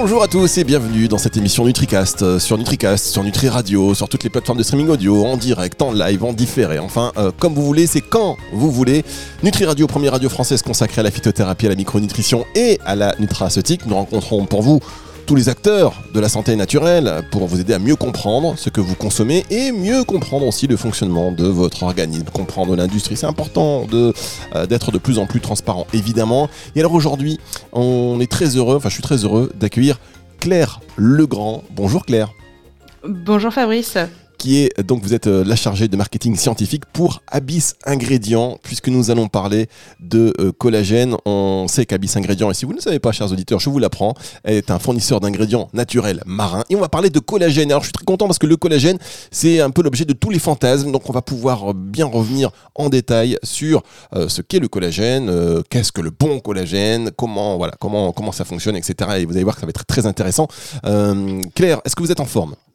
Bonjour à tous et bienvenue dans cette émission NutriCast euh, sur NutriCast, sur Nutri Radio, sur toutes les plateformes de streaming audio, en direct, en live, en différé, enfin euh, comme vous voulez, c'est quand vous voulez. Nutri Radio, première radio française consacrée à la phytothérapie, à la micronutrition et à la nutraceutique. Nous rencontrons pour vous tous les acteurs de la santé naturelle pour vous aider à mieux comprendre ce que vous consommez et mieux comprendre aussi le fonctionnement de votre organisme, comprendre l'industrie. C'est important euh, d'être de plus en plus transparent, évidemment. Et alors aujourd'hui, on est très heureux, enfin je suis très heureux d'accueillir Claire Legrand. Bonjour Claire. Bonjour Fabrice qui est donc vous êtes euh, la chargée de marketing scientifique pour Abyss Ingrédients, puisque nous allons parler de euh, collagène. On sait qu'Abyss Ingrédients, et si vous ne savez pas, chers auditeurs, je vous l'apprends, est un fournisseur d'ingrédients naturels marins. Et on va parler de collagène. Alors je suis très content parce que le collagène, c'est un peu l'objet de tous les fantasmes. Donc on va pouvoir bien revenir en détail sur euh, ce qu'est le collagène, qu'est-ce que le bon collagène, comment voilà, comment comment ça fonctionne, etc. Et vous allez voir que ça va être très intéressant. Claire, est-ce que vous êtes en forme? euh,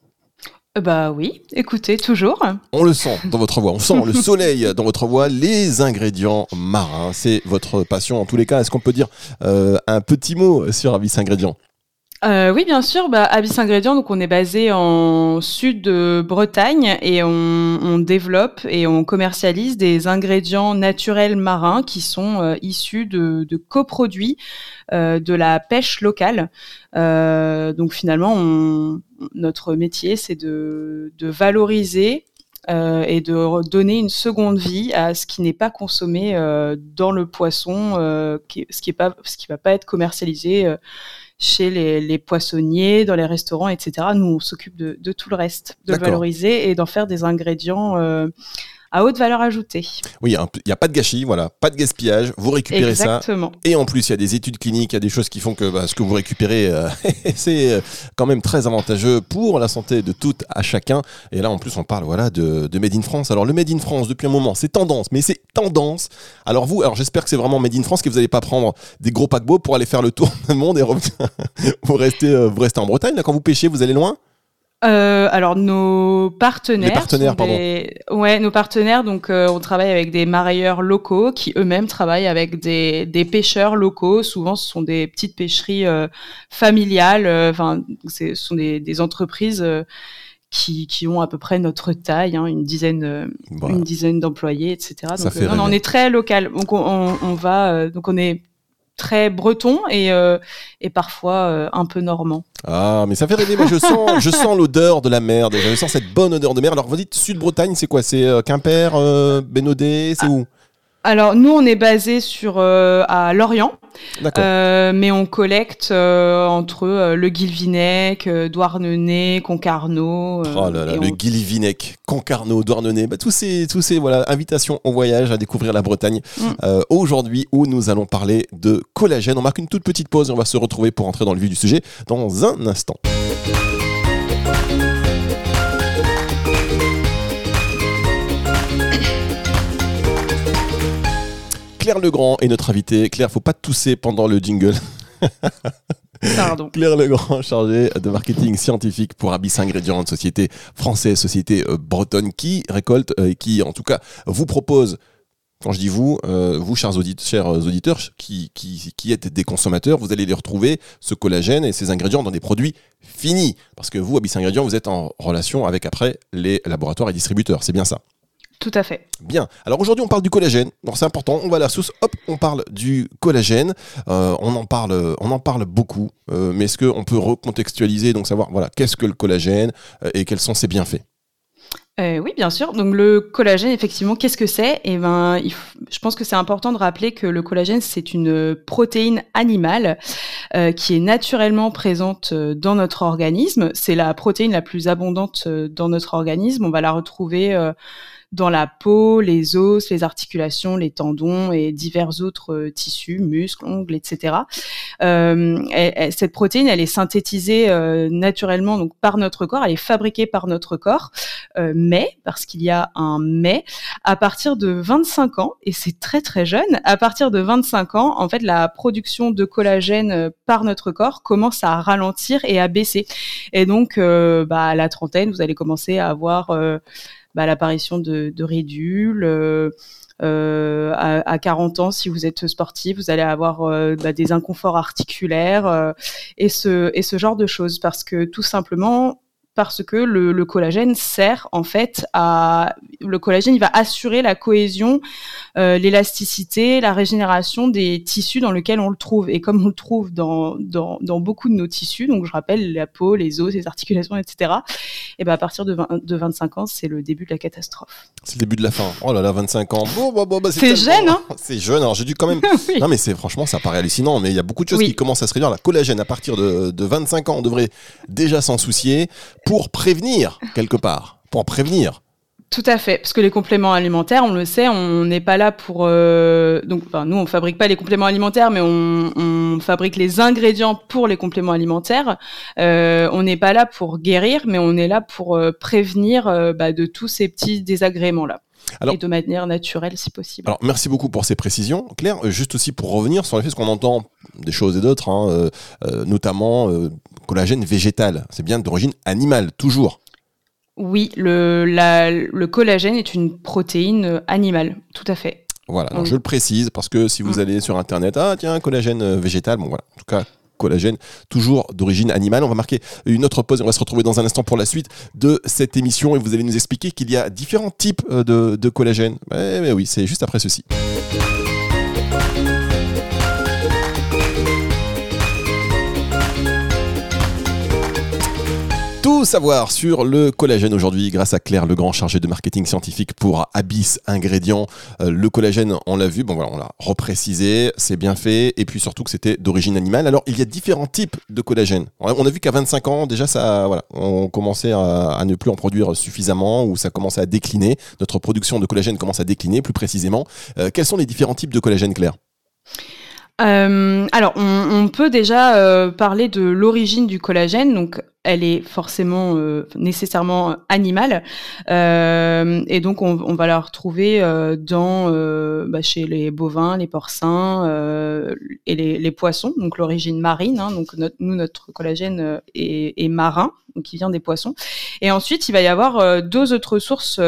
bah oui, écoutez, toujours. On le sent dans votre voix, on sent le soleil dans votre voix, les ingrédients marins, c'est votre passion en tous les cas. Est-ce qu'on peut dire euh, un petit mot sur Abyss Ingrédients? Euh, oui, bien sûr. Bah, Abyss Ingrédients, donc on est basé en sud de Bretagne et on, développe et on commercialise des ingrédients naturels marins qui sont issus de, de coproduits de la pêche locale. donc finalement, on, notre métier, c'est de, valoriser euh, et de donner une seconde vie à ce qui n'est pas consommé euh, dans le poisson, euh, ce qui qui va pas être commercialisé chez les, poissonniers, dans les restaurants, etc. Nous, on s'occupe de, de, tout le reste, de le valoriser et d'en faire des ingrédients à haute valeur ajoutée. Oui, il n'y a pas de gâchis, voilà, pas de gaspillage, vous récupérez Exactement. ça. Et en plus, il y a des études cliniques, il y a des choses qui font que bah, ce que vous récupérez, euh, c'est euh, quand même très avantageux pour la santé de tout à chacun. Et là, en plus, on parle voilà, de, de Made in France. Alors, le Made in France, depuis un moment, c'est tendance, mais c'est tendance. Alors, vous, alors j'espère que c'est vraiment Made in France, que vous n'allez pas prendre des gros paquebots pour aller faire le tour du monde et revenir. vous, restez, euh, vous restez en Bretagne, là, quand vous pêchez, vous allez loin? Euh, alors nos partenaires, Les partenaires, pardon. ouais, nos partenaires. Donc, euh, on travaille avec des marailleurs locaux qui eux-mêmes travaillent avec des, des pêcheurs locaux. Souvent, ce sont des petites pêcheries euh, familiales. Euh, enfin, ce sont des, des entreprises. Qui, qui, ont à peu près notre taille, hein, une dizaine, une dizaine d'employés, etc. Donc, on est très local. Donc on, on va, donc on est très breton et, euh, et parfois euh, un peu normand. Ah, mais ça fait rêver. Moi, je sens, je sens l'odeur de la mer. Déjà. Je sens cette bonne odeur de mer. Alors, vous dites Sud-Bretagne, c'est quoi? C'est euh, Quimper, Bénodet, c'est où? Alors nous, on est basé sur euh, à Lorient, euh, mais on collecte euh, entre le Guilvinec, Douarnenez, Concarneau. oh là là, le Guilvinec, Concarneau, Douarnenez, bah, tous ces tous ces voilà invitations au voyage à découvrir la Bretagne. Mm. Aujourd'hui, où nous allons parler de collagène. On marque une toute petite pause et on va se retrouver pour entrer dans le vif du sujet dans un instant. Claire Legrand est notre invitée. Claire, faut pas tousser pendant le jingle. Pardon. Claire Legrand, chargée de marketing scientifique pour Abyss Ingrédients, une société française, société euh, bretonne qui récolte euh, et qui, en tout cas, vous propose quand je dis vous, euh, vous, chers, chers auditeurs, qui, qui, qui, êtes des consommateurs, vous allez les retrouver, ce collagène et ces ingrédients, dans des produits finis. Parce que vous, Abyss Ingrédients, vous êtes en relation avec après les laboratoires et distributeurs. C'est bien ça tout à fait. Bien. Alors aujourd'hui, on parle du collagène. C'est important. On va à la source. Hop, on parle du collagène. Euh, on en parle, on en parle beaucoup. Euh, mais est-ce qu'on peut recontextualiser, donc savoir voilà qu'est-ce que le collagène euh, et quels sont ses bienfaits? Oui, bien sûr. Donc le collagène, effectivement, qu'est-ce que c'est? Eh ben, je pense que c'est important de rappeler que le collagène, c'est une protéine animale qui est naturellement présente dans notre organisme. C'est la protéine la plus abondante dans notre organisme. On va la retrouver dans la peau, les os, les articulations, les tendons et divers autres euh, tissus, muscles, ongles, etc. Euh, cette protéine, elle est synthétisée euh, naturellement donc par notre corps, elle est fabriquée par notre corps, euh, mais parce qu'il y a un mais à partir de 25 ans et c'est très très jeune, à partir de 25 ans, en fait, la production de collagène euh, par notre corps commence à ralentir et à baisser. Et donc, bah, à la trentaine, vous allez commencer à avoir bah, l'apparition de, de ridules. Euh, à, à, 40 ans, si vous êtes sportif, vous allez avoir bah, des inconforts articulaires et ce et ce genre de choses parce que tout simplement parce que le, collagène sert en fait à le collagène il va assurer la cohésion, euh, l'élasticité, la régénération des tissus dans lesquels on le trouve et comme on le trouve dans, dans, dans, beaucoup de nos tissus donc je rappelle la peau, les os, les articulations etc. Et ben à partir de, de 25 ans c'est le début de la catastrophe. C'est le début de la fin. Oh là là 25 ans. bah, c'est jeune hein. C'est jeune. Alors j'ai dû quand même. Non mais c'est franchement ça paraît hallucinant mais il y a beaucoup de choses qui commencent à se réduire. La collagène à partir de, de 25 ans on devrait déjà s'en soucier pour prévenir quelque part, pour en prévenir. Tout à fait, parce que les compléments alimentaires, on le sait, on n'est pas là pour. Euh, donc, enfin, nous, on fabrique pas les compléments alimentaires, mais on, on fabrique les ingrédients pour les compléments alimentaires. Euh, on n'est pas là pour guérir, mais on est là pour euh, prévenir bah, de tous ces petits désagréments là. et de manière naturelle si possible. Alors merci beaucoup pour ces précisions. Claire, juste aussi pour revenir sur les fait qu'on entend des choses et d'autres, hein, notamment collagène végétal. C'est bien d'origine animale, toujours. Oui, le, le collagène est une protéine animale, tout à fait. Voilà, je le précise parce que si vous mm. allez sur internet, ah tiens, collagène euh, végétal, bon voilà, en tout cas, collagène toujours d'origine animale. On va marquer une autre pause et on va se retrouver dans un instant pour la suite de cette émission et vous allez nous expliquer qu'il y a différents types euh, de, collagène. mais oui, c'est juste après ceci. Savoir sur le collagène aujourd'hui grâce à Claire Legrand, chargée de marketing scientifique pour Abyss Ingrédients. Euh, le collagène, on l'a vu, bon voilà, on l'a reprécisé, c'est bien fait, et puis surtout que c'était d'origine animale. Alors il y a différents types de collagène. On a vu qu'à 25 ans, déjà, ça, voilà, on commençait à, ne plus en produire suffisamment ou ça commençait à décliner. Notre production de collagène commence à décliner, plus précisément. Euh, quels sont les différents types de collagène, Claire? Euh, alors, on, peut déjà parler de l'origine du collagène. Donc, elle est forcément euh, nécessairement animale euh, et donc on, va la retrouver euh, dans euh, bah, chez les bovins, les porcins euh, et les, les, poissons. Donc l'origine marine. Hein, donc notre, nous notre collagène est, est, marin, donc il vient des poissons. Et ensuite il va y avoir deux autres sources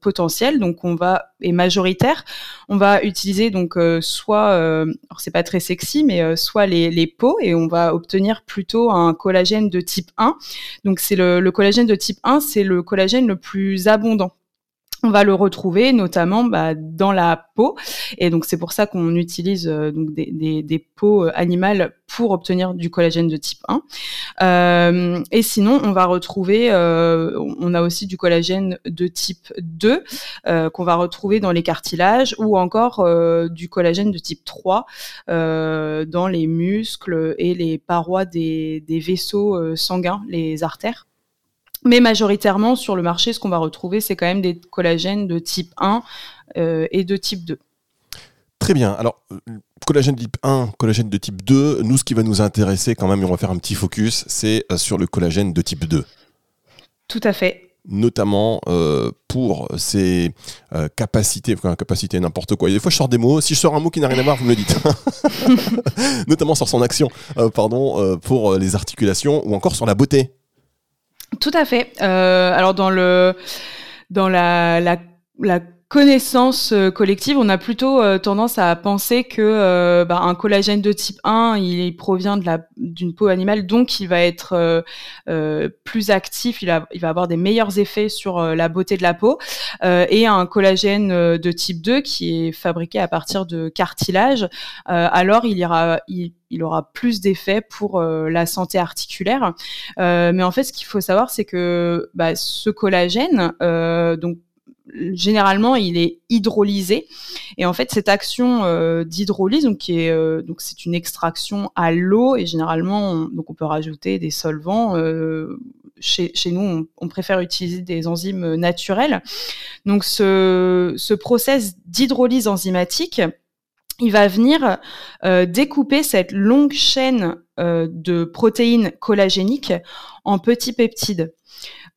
potentielles. Donc on va et majoritaire. On va utiliser donc soit, alors c'est pas très sexy, mais soit les, les peaux et on va obtenir plutôt un collagène de type type 1. Donc c'est le, le collagène de type 1, c'est le collagène le plus abondant on va le retrouver notamment bah, dans la peau. Et donc c'est pour ça qu'on utilise euh, donc des, peaux euh, animales pour obtenir du collagène de type 1 euh, et sinon on va retrouver on a aussi du collagène de type 2 qu'on va retrouver dans les cartilages ou encore du collagène de type 3 dans les muscles et les parois des vaisseaux sanguins les artères mais majoritairement, sur le marché, ce qu'on va retrouver, c'est quand même des collagènes de type 1 euh, et de type 2. Très bien. Alors, collagène de type 1, collagène de type 2, nous, ce qui va nous intéresser quand même, et on va faire un petit focus, c'est euh, sur le collagène de type 2. Tout à fait notamment euh, pour ses capacités, enfin capacité n'importe quoi. des fois je sors des mots, si je sors un mot qui n'a rien à voir, vous me le dites. notamment sur son action, pardon, pour les articulations ou encore sur la beauté. Tout à fait. Euh, alors dans le dans la, la, la connaissance euh, collective, on a plutôt euh, tendance à penser que euh, bah, un collagène de type 1, il, provient de la d'une peau animale, donc il va être plus actif, il, il va avoir des meilleurs effets sur la beauté de la peau, et un collagène de type 2 qui est fabriqué à partir de cartilage, alors il ira il, il aura plus d'effets pour la santé articulaire. mais en fait, ce qu'il faut savoir, c'est que bah, ce collagène, donc généralement il est hydrolysé et en fait cette action euh, d'hydrolyse euh, donc c'est une extraction à l'eau et généralement on, donc on peut rajouter des solvants euh, chez, chez, nous on, préfère utiliser des enzymes naturelles donc ce, ce process d'hydrolyse enzymatique il va venir découper cette longue chaîne de protéines collagéniques en petits peptides.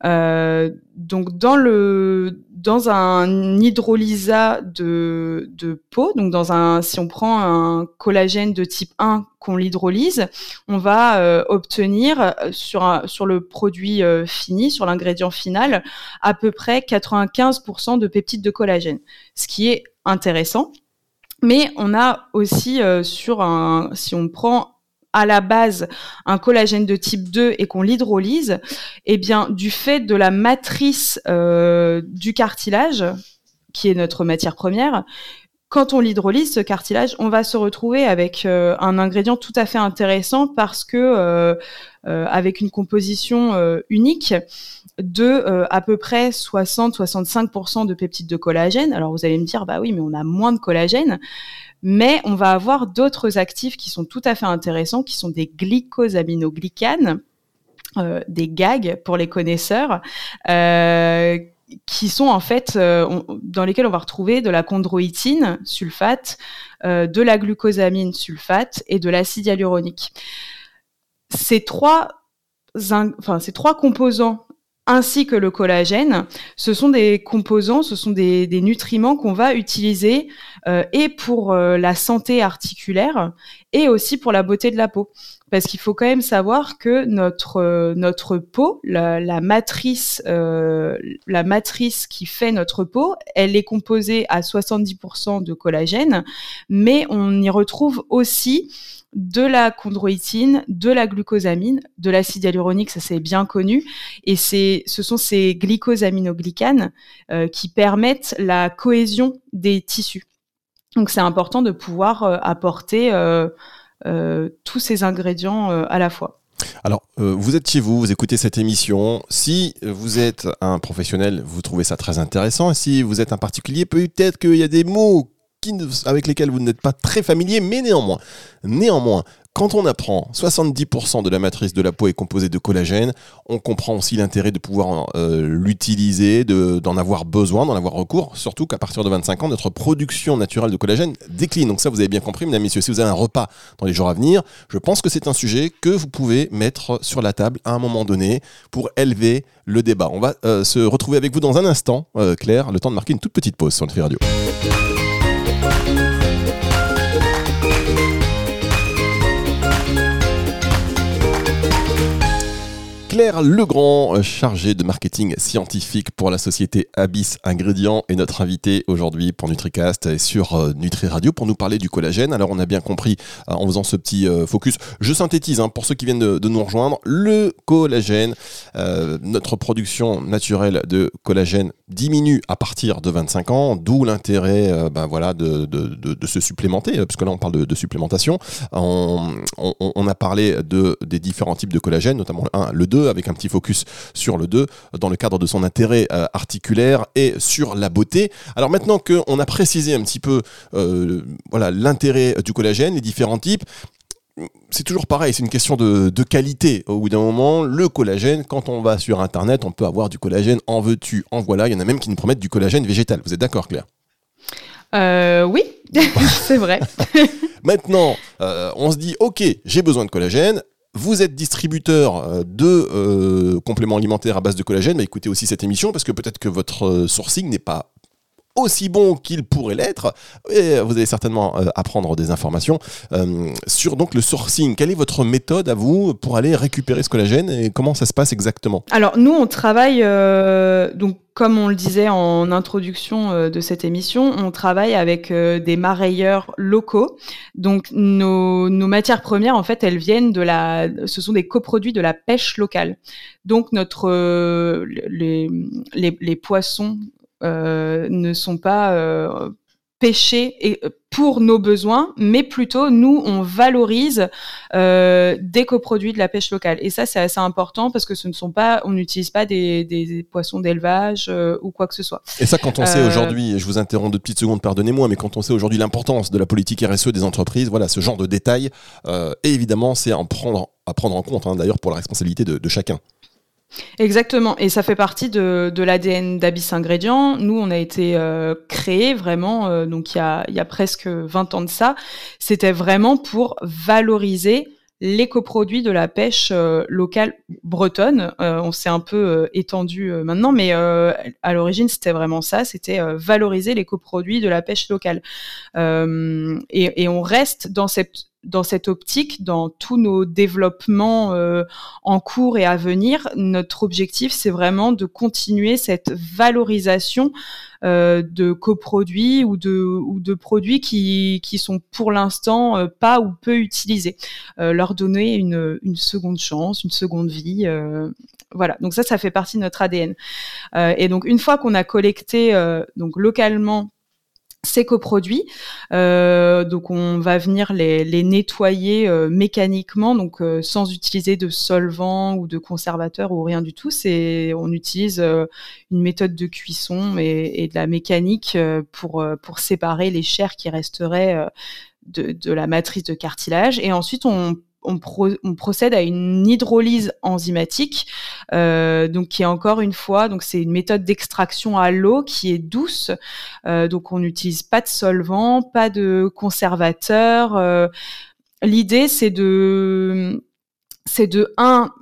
Donc dans le dans un hydrolysat de, de peau, donc dans un si on prend un collagène de type 1 qu'on l'hydrolyse, on va obtenir sur sur le produit fini, sur l'ingrédient final, à peu près 95% de peptides de collagène, ce qui est intéressant. Mais on a aussi sur un, si on prend à la base un collagène de type 2 et qu'on l'hydrolyse, eh bien, du fait de la matrice euh, du cartilage, qui est notre matière première, quand on l'hydrolyse, ce cartilage, on va se retrouver avec euh, un ingrédient tout à fait intéressant parce que euh, avec une composition unique de à peu près 60-65% de peptides de collagène. Alors vous allez me dire, bah oui, mais on a moins de collagène mais on va avoir d'autres actifs qui sont tout à fait intéressants, qui sont des glycosaminoglycanes, euh, des GAG pour les connaisseurs, euh, qui sont en fait euh, dans lesquels on va retrouver de la chondroïtine sulfate, de la glucosamine sulfate et de l'acide hyaluronique. Ces trois, enfin, ces trois composants ainsi que le collagène, ce sont des composants, ce sont des, nutriments qu'on va utiliser euh, et pour euh, la santé articulaire et aussi pour la beauté de la peau. Parce qu'il faut quand même savoir que notre euh, notre peau, la, la matrice la matrice qui fait notre peau, elle est composée à 70% de collagène, mais on y retrouve aussi de la chondroïtine, de la glucosamine, de l'acide hyaluronique, ça c'est bien connu, et c'est, ce sont ces glycosaminoglycanes euh, qui permettent la cohésion des tissus. Donc c'est important de pouvoir euh, apporter euh, tous ces ingrédients à la fois. Alors, vous êtes chez vous, vous écoutez cette émission. Si vous êtes un professionnel, vous trouvez ça très intéressant. Si vous êtes un particulier, peut-être qu'il y a des mots avec lesquels vous n'êtes pas très familier, mais néanmoins, néanmoins, quand on apprend 70% de la matrice de la peau est composée de collagène, on comprend aussi l'intérêt de pouvoir euh, l'utiliser, d'en avoir besoin, d'en avoir recours, surtout qu'à partir de 25 ans, notre production naturelle de collagène décline. Donc ça, vous avez bien compris, mesdames, messieurs, si vous avez un repas dans les jours à venir, je pense que c'est un sujet que vous pouvez mettre sur la table à un moment donné pour élever le débat. On va euh, se retrouver avec vous dans un instant, euh, Claire, le temps de marquer une toute petite pause sur le Radio. Claire Legrand, euh, chargée de marketing scientifique pour la société Abyss Ingrédients, est notre invitée aujourd'hui pour NutriCast et sur euh, Nutri Radio pour nous parler du collagène. Alors on a bien compris euh, en faisant ce petit focus, je synthétise hein, pour ceux qui viennent de, nous rejoindre, le collagène, notre production naturelle de collagène diminue à partir de 25 ans, d'où l'intérêt ben voilà, de, se supplémenter, parce que là on parle de, supplémentation. On, a parlé de, des différents types de collagène, notamment le 1, le 2, avec un petit focus sur le 2, dans le cadre de son intérêt euh, articulaire et sur la beauté. Alors maintenant qu'on a précisé un petit peu euh, voilà l'intérêt du collagène, les différents types, c'est toujours pareil, c'est une question de, qualité. Au bout d'un moment, le collagène, quand on va sur Internet, on peut avoir du collagène, en veux-tu, en voilà. Il y en a même qui nous promettent du collagène végétal. Vous êtes d'accord, Claire? Euh, Oui, c'est vrai. Maintenant, on se dit, ok, j'ai besoin de collagène vous êtes distributeur euh, de euh, compléments alimentaires à base de collagène, bah écoutez aussi cette émission parce que peut-être que votre euh, sourcing n'est pas aussi bon qu'il pourrait l'être vous allez certainement apprendre des informations sur donc le sourcing. Quelle est votre méthode à vous pour aller récupérer ce collagène et comment ça se passe exactement? Alors nous on travaille donc comme on le disait en introduction euh, de cette émission, on travaille avec euh, des marailleurs locaux. Donc nos, matières premières, en fait, elles viennent de la, ce sont des coproduits de la pêche locale. Donc notre euh, les, les, poissons ne sont pas pêcher et, euh, pour nos besoins, mais plutôt nous, on valorise euh, des coproduits de la pêche locale. Et ça, c'est assez important parce que ce ne sont pas, on n'utilise pas des, poissons d'élevage euh, ou quoi que ce soit. Et ça, quand on sait aujourd'hui, je vous interromps de petites secondes, pardonnez-moi, mais quand on sait aujourd'hui l'importance de la politique RSE des entreprises, voilà, ce genre de détails, et évidemment, c'est à prendre, à prendre en compte, hein, d'ailleurs, pour la responsabilité de chacun. Exactement, et ça fait partie de, de l'ADN d'Abyss Ingrédients. Nous, on a été euh, créé vraiment, euh, donc il y, a, y a presque 20 ans de ça. C'était vraiment pour valoriser les coproduits de la pêche locale bretonne. on s'est un peu étendu maintenant, mais à l'origine, c'était vraiment ça, c'était valoriser les coproduits de la pêche locale. Et, et, on reste dans cette dans cette optique, dans tous nos développements euh, en cours et à venir, notre objectif, c'est vraiment de continuer cette valorisation euh, de coproduits ou de, produits qui, qui sont pour l'instant euh, pas ou peu utilisés. leur donner une, une seconde chance, une seconde vie. voilà, donc ça, ça fait partie de notre ADN. et donc, une fois qu'on a collecté donc localement ces coproduits. Euh, donc on va venir les, les nettoyer euh, mécaniquement, donc euh, sans utiliser de solvant ou de conservateur ou rien du tout. C'est on utilise euh, une méthode de cuisson et, et de la mécanique pour pour séparer les chairs qui resteraient de, de la matrice de cartilage. Et ensuite on on, procède à une hydrolyse enzymatique, euh, qui est encore une fois, c'est une méthode d'extraction à l'eau qui est douce. Euh, donc on n'utilise pas de solvant, pas de conservateur. Euh, l'idée c'est de c'est un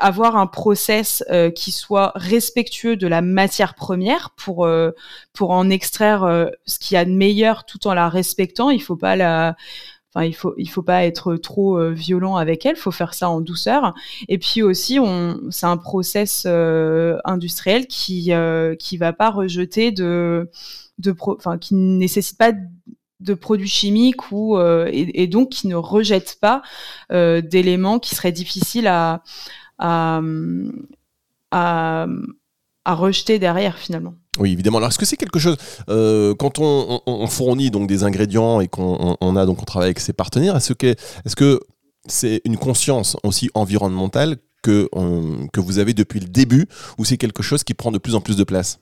avoir un process qui soit respectueux de la matière première pour en extraire ce qu'il y a de meilleur tout en la respectant. Il faut pas la Il faut il faut pas être trop euh, violent avec elle, faut faire ça en douceur. Et puis aussi, c'est un process euh, industriel qui euh, qui va pas rejeter de qui nécessite pas de produits chimiques ou et, donc qui ne rejette pas d'éléments qui seraient difficiles à rejeter derrière finalement. Oui, évidemment. Alors, est-ce que c'est quelque chose euh, quand on, fournit donc des ingrédients et qu'on a donc on travaille avec ses partenaires, est-ce que est-ce que c'est une conscience aussi environnementale que que vous avez depuis le début, ou c'est quelque chose qui prend de plus en plus de place?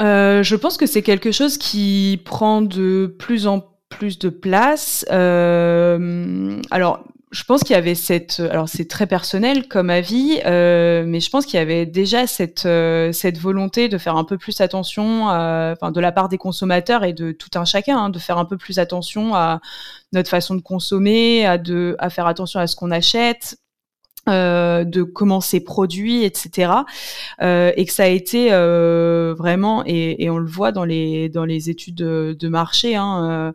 Euh, Je pense que c'est quelque chose qui prend de plus en plus de place. Euh, alors, je pense qu'il y avait cette, alors c'est très personnel comme avis, euh, mais je pense qu'il y avait déjà cette euh, cette volonté de faire un peu plus attention, enfin de la part des consommateurs et de tout un chacun, hein, de faire un peu plus attention à notre façon de consommer, à de à faire attention à ce qu'on achète, euh, de comment c'est produit, etc. Euh, et que ça a été euh, vraiment, et, et, on le voit dans les dans les études de, marché hein,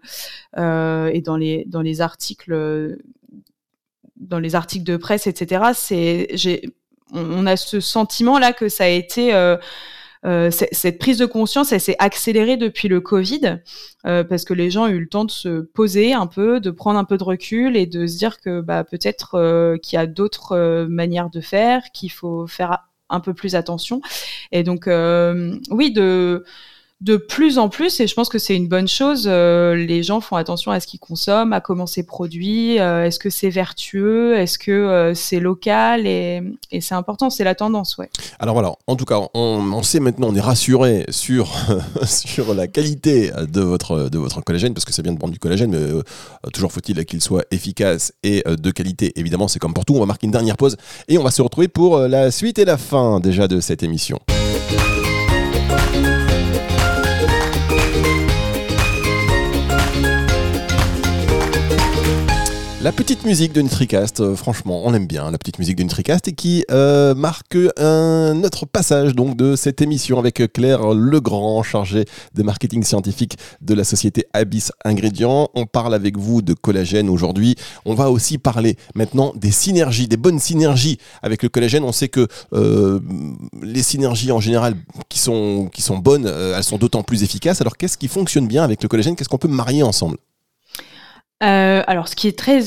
euh, et dans les dans les articles dans les articles de presse, etc. C'est, j'ai, on, a ce sentiment là que ça a été euh, euh, cette prise de conscience, elle s'est accélérée depuis le Covid, euh, parce que les gens ont eu le temps de se poser un peu, de prendre un peu de recul et de se dire que bah, peut-être qu'il y a d'autres manières de faire, qu'il faut faire un peu plus attention. Et donc, oui, de de plus en plus, et je pense que c'est une bonne chose, euh, les gens font attention à ce qu'ils consomment, à comment c'est produit, euh, est-ce que c'est vertueux, est-ce que euh, c'est local, et, c'est important, c'est la tendance, ouais. Alors voilà, en tout cas, on, sait maintenant, on est rassuré sur, sur la qualité de votre, de votre collagène, parce que c'est bien de prendre du collagène, mais toujours faut-il qu'il soit efficace et de qualité. Évidemment, c'est comme pour tout, on va marquer une dernière pause, et on va se retrouver pour la suite et la fin déjà de cette émission. La petite musique de NutriCast, euh, franchement, on aime bien la petite musique de NutriCast et qui euh, marque un autre passage donc de cette émission avec Claire Legrand, chargée de marketing scientifique de la société Abyss Ingrédients. On parle avec vous de collagène aujourd'hui. On va aussi parler maintenant des synergies, des bonnes synergies avec le collagène. On sait que euh, les synergies en général qui sont, qui sont bonnes, elles sont d'autant plus efficaces. Alors qu'est-ce qui fonctionne bien avec le collagène? Qu'est-ce qu'on peut marier ensemble? Euh, alors, ce qui est très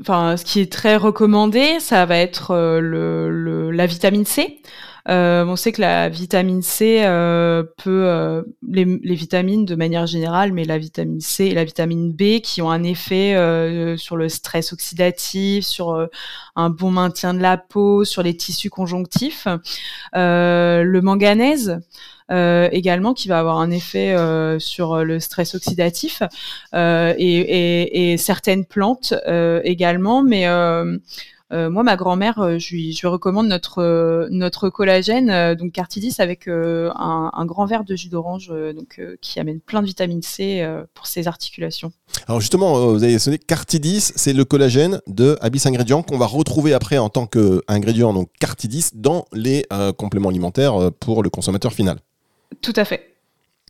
Enfin, ce qui est très recommandé, ça va être euh, le, la vitamine C. Euh, on sait que la vitamine C peut, les, les, vitamines de manière générale, mais la vitamine C et la vitamine B qui ont un effet sur le stress oxydatif, sur un bon maintien de la peau, sur les tissus conjonctifs. le manganèse, également qui va avoir un effet euh, sur le stress oxydatif euh, et, certaines plantes également, mais moi, ma grand-mère, je lui, recommande notre notre collagène, donc Cartidis avec un, un, grand verre de jus d'orange, donc qui amène plein de vitamine C pour ses articulations. Alors justement, vous avez sonné Cartidis, c'est le collagène de Abyss Ingrédients qu'on va retrouver après en tant qu'ingrédient, donc Cartidis, dans les compléments alimentaires pour le consommateur final. Tout à fait.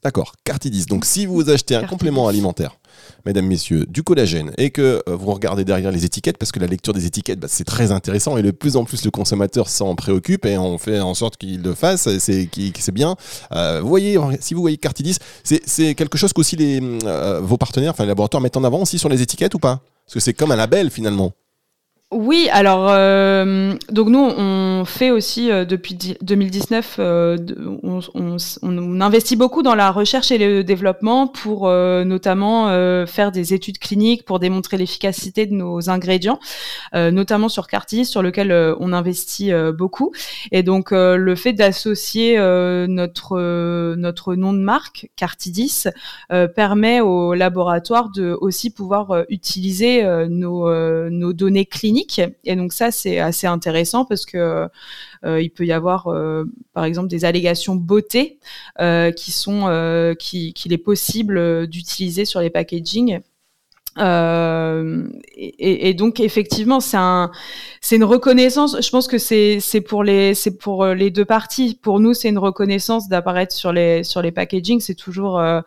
D'accord, Cartidis. Donc si vous achetez un complément alimentaire, mesdames, messieurs, du collagène, et que euh, vous regardez derrière les étiquettes, parce que la lecture des étiquettes, bah, c'est très intéressant, et de plus en plus le consommateur s'en préoccupe, et on fait en sorte qu'il le fasse, c'est bien. Euh, vous voyez, si vous voyez Cartidis, c'est quelque chose qu'aussi euh, vos partenaires, enfin les laboratoires mettent en avant aussi sur les étiquettes ou pas? Parce que c'est comme un label finalement. Oui, alors euh, donc nous on fait aussi euh, depuis 2019, euh, on, on, on, investit beaucoup dans la recherche et le développement pour notamment faire des études cliniques pour démontrer l'efficacité de nos ingrédients, notamment sur Cartis sur lequel on investit beaucoup. Et donc le fait d'associer notre notre nom de marque Cartidis permet au laboratoire de aussi pouvoir utiliser nos nos données cliniques et donc ça, c'est assez intéressant parce que euh, il peut y avoir, euh, par exemple, des allégations beauté euh, qui sont qu'il est possible d'utiliser sur les packaging euh, et, donc effectivement, c'est un, c'est une reconnaissance. Je pense que c'est, c'est pour les, c'est pour euh, les deux parties. Pour nous, c'est une reconnaissance d'apparaître sur les, sur les packaging. C'est toujours, euh,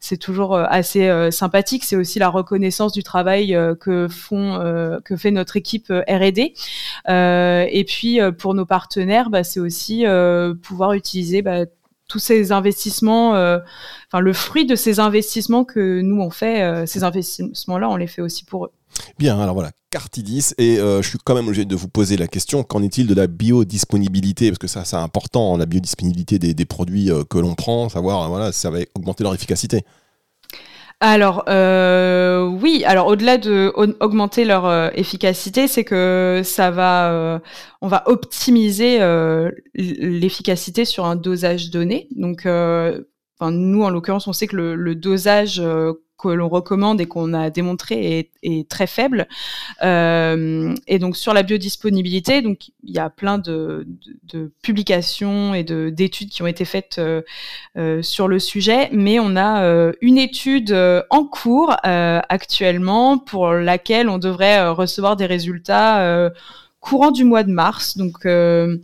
c'est toujours assez sympathique. C'est aussi la reconnaissance du travail que font, que fait notre équipe R&D. et puis pour nos partenaires, bah, c'est aussi pouvoir utiliser bah, tous ces investissements, euh, le fruit de ces investissements que nous on fait, euh, ces investissements-là, on les fait aussi pour eux. Bien, alors voilà, Cartidis, et euh, je suis quand même obligé de vous poser la question, qu'en est-il de la biodisponibilité? Parce que ça, c'est important, la biodisponibilité des, des produits que l'on prend, savoir, voilà, ça va augmenter leur efficacité. Alors euh, oui, alors au-delà de augmenter leur euh, efficacité, c'est que ça va, euh, on va optimiser l'efficacité sur un dosage donné. Donc, enfin, nous en l'occurrence, on sait que le, dosage que l'on recommande et qu'on a démontré est, très faible. Euh, et donc sur la biodisponibilité, donc il y a plein de, publications et d'études qui ont été faites euh, euh, sur le sujet, mais on a une étude en cours actuellement pour laquelle on devrait recevoir des résultats courant du mois de mars. Donc, euh,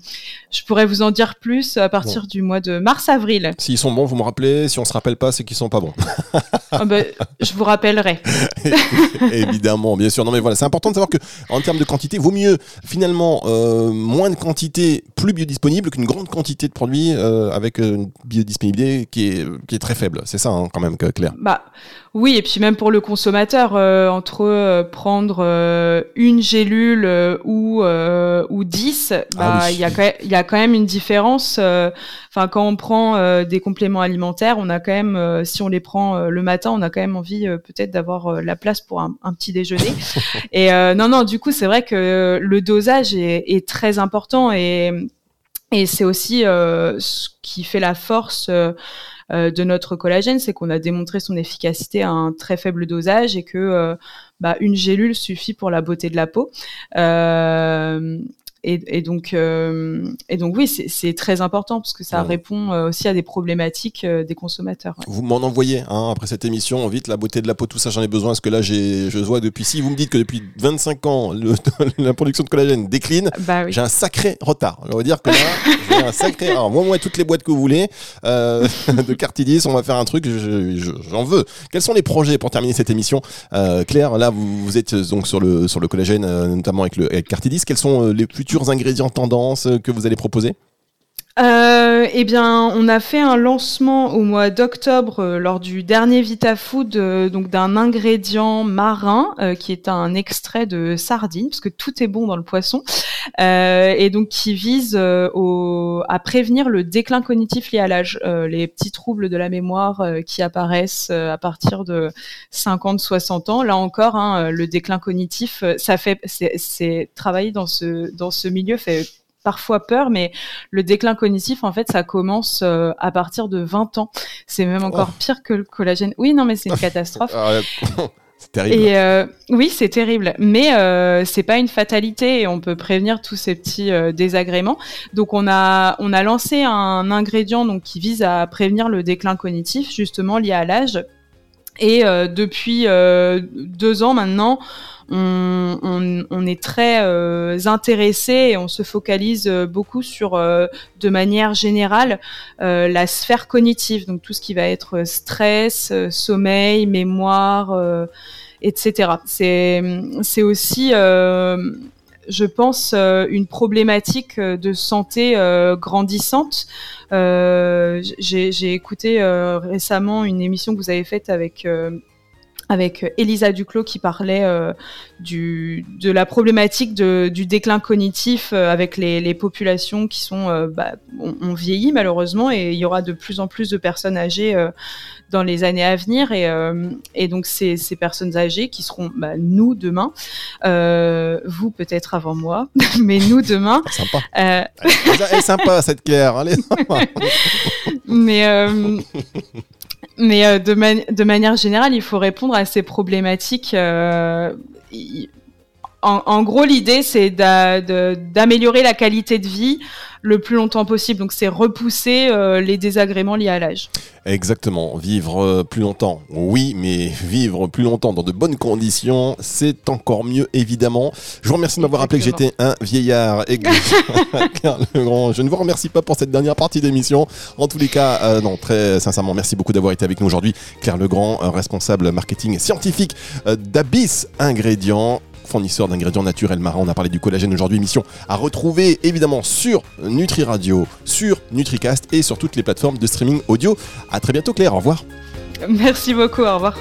je pourrais vous en dire plus à partir du mois de mars-avril. S'ils sont bons, vous me rappelez. Si on se rappelle pas, c'est qu'ils sont pas bons. Ah ben, je vous rappellerai. Évidemment, bien sûr. Non, mais voilà, c'est important de savoir que en termes de quantité, vaut mieux finalement euh, moins de quantité plus biodisponible qu'une grande quantité de produits euh, avec une biodisponibilité qui est, qui est très faible. C'est ça, hein, quand même, Claire. Bah oui, et puis même pour le consommateur, entre prendre une gélule ou euh, ou 10, ah bah, il y, a quand même, y a quand même une différence. Euh, enfin, quand on prend euh, des compléments alimentaires, on a quand même, si on les prend le matin, on a quand même envie peut-être d'avoir la place pour un, petit déjeuner. et non, non, du coup, c'est vrai que le dosage est, est très important et, et c'est aussi ce qui fait la force. De notre collagène, c'est qu'on a démontré son efficacité à un très faible dosage et que bah, une gélule suffit pour la beauté de la peau. Euh, et, donc, euh, et donc oui, c'est très important parce que ça répond euh, aussi à des problématiques des consommateurs. Vous m'en envoyez hein, après cette émission, vite la beauté de la peau, tout ça, j'en ai besoin parce que là, je vois depuis. Si vous me dites que depuis 25 ans, la production de collagène décline, bah j'ai un sacré retard. On va dire que là, j'ai un sacré. Alors, moi, moi, toutes les boîtes que vous voulez de Cartidis, on va faire un truc, j'en veux. Quels sont les projets pour terminer cette émission Claire, là, vous, êtes donc sur le, sur le collagène, notamment avec, le, avec Cartidis. Quels sont les futurs ingrédients tendance euh, que vous allez proposer? Euh, eh bien, on a fait un lancement au mois d'octobre euh, lors du dernier VitaFood, donc d'un ingrédient marin qui est un extrait de sardine, parce que tout est bon dans le poisson, et donc qui vise à prévenir le déclin cognitif lié à l'âge, les petits troubles de la mémoire qui apparaissent à partir de 50-60 ans. Là encore, hein, le déclin cognitif, ça fait, c'est travailler dans ce dans ce milieu fait parfois peur, mais le déclin cognitif, en fait, ça commence euh, à partir de 20 ans. C'est même encore oh. pire que le collagène. Oui, non, mais c'est une catastrophe. terrible. Et euh, oui, c'est terrible, mais euh, c'est pas une fatalité et on peut prévenir tous ces petits désagréments. Donc on a on a lancé un ingrédient donc qui vise à prévenir le déclin cognitif justement lié à l'âge. Et euh, depuis euh, deux ans maintenant, on, on, on est très euh, intéressé et on se focalise euh, beaucoup sur, euh, de manière générale, euh, la sphère cognitive, donc tout ce qui va être stress, sommeil, mémoire, etc. C'est aussi, je pense, euh, une problématique euh, de santé euh, grandissante. J'ai écouté récemment une émission que vous avez faite avec avec Elisa Duclos qui parlait euh, du, de la problématique de, du déclin cognitif euh, avec les, les populations qui sont euh, bah, on, on vieillit malheureusement et il y aura de plus en plus de personnes âgées euh, dans les années à venir et, euh, et donc ces, ces personnes âgées qui seront bah, nous demain euh, vous peut-être avant moi mais nous demain Sympa. euh, Elle est sympa cette Claire. Allez, sympa. mais euh, mais euh, de, de manière générale, il faut répondre à ces problématiques. euh, en, en gros, l'idée, c'est d'améliorer la qualité de vie le plus longtemps possible. Donc, c'est repousser euh, les désagréments liés à l'âge. Exactement. Vivre euh, plus longtemps, oui, mais vivre plus longtemps dans de bonnes conditions, c'est encore mieux, évidemment. Je vous remercie de m'avoir rappelé que j'étais un vieillard. Et que- Claire Legrand, je ne vous remercie pas pour cette dernière partie d'émission. En tous les cas, euh, non, très sincèrement, merci beaucoup d'avoir été avec nous aujourd'hui. Claire Legrand, responsable marketing scientifique d'Abyss Ingrédients fournisseur d'ingrédients naturels marins. On a parlé du collagène aujourd'hui, émission à retrouver évidemment sur Nutri Radio, sur NutriCast et sur toutes les plateformes de streaming audio. À très bientôt Claire, au revoir. Merci beaucoup. Au revoir.